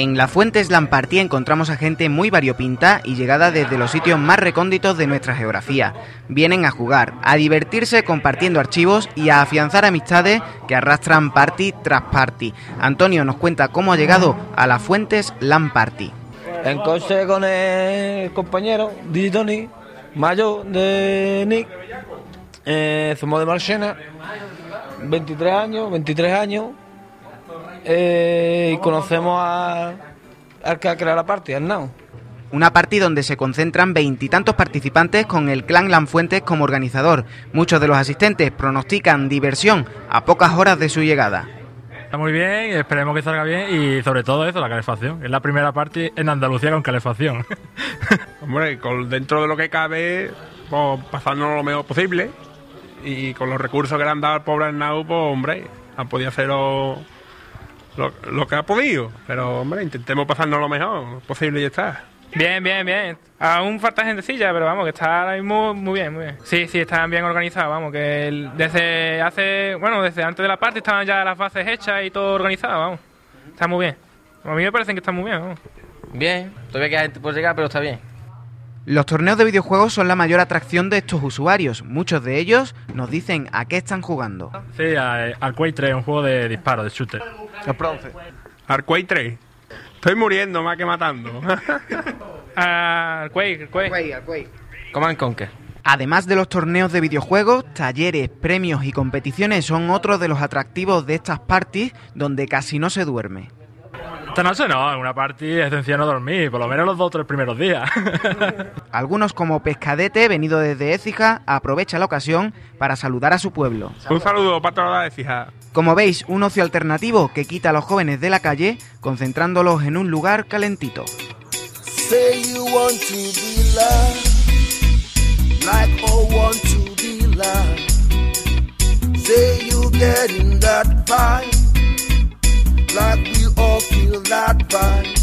En la Fuentes Lampartía encontramos a gente muy variopinta y llegada desde los sitios más recónditos de nuestra geografía. Vienen a jugar, a divertirse compartiendo archivos y a afianzar amistades que arrastran party tras party. Antonio nos cuenta cómo ha llegado a la Fuentes Lamparty. En coche con el compañero Tony, Mayo de Nick, eh, somos de Marchena, 23 años, 23 años, eh, y conocemos a, al que ha creado la party, al Now. Una party donde se concentran veintitantos participantes con el clan Lanfuentes como organizador. Muchos de los asistentes pronostican diversión a pocas horas de su llegada. Está muy bien, esperemos que salga bien y sobre todo eso, la calefacción. Es la primera parte en Andalucía con calefacción. Hombre, con, dentro de lo que cabe, pues, pasándonos lo mejor posible y con los recursos que le han dado al pobre Arnau, pues hombre, han podido hacer lo, lo, que ha podido. Pero hombre, intentemos pasarnos lo mejor posible y ya está. Bien, bien, bien. Aún falta gentecilla, pero vamos, que está ahora mismo muy bien, muy bien. Sí, sí, están bien organizados, vamos, que desde hace, bueno, desde antes de la parte estaban ya las bases hechas y todo organizado, vamos. Está muy bien. A mí me parece que está muy bien, vamos. Bien, todavía queda gente por llegar, pero está bien. Los torneos de videojuegos son la mayor atracción de estos usuarios. Muchos de ellos nos dicen a qué están jugando. Sí, al Quake 3, un juego de disparo, de shooter. El bronce. Quake 3. Estoy muriendo más que matando. Al Quake, Quake. Quake, Command Conquer. Además de los torneos de videojuegos, talleres, premios y competiciones son otros de los atractivos de estas parties donde casi no se duerme. Esta noche no, en una party es sencillo no dormir, por lo menos los dos o tres primeros días. Algunos como Pescadete, venido desde Écija, aprovecha la ocasión para saludar a su pueblo. Un saludo para toda la Écija. Como veis, un ocio alternativo que quita a los jóvenes de la calle, concentrándolos en un lugar calentito. like we all feel that not fun.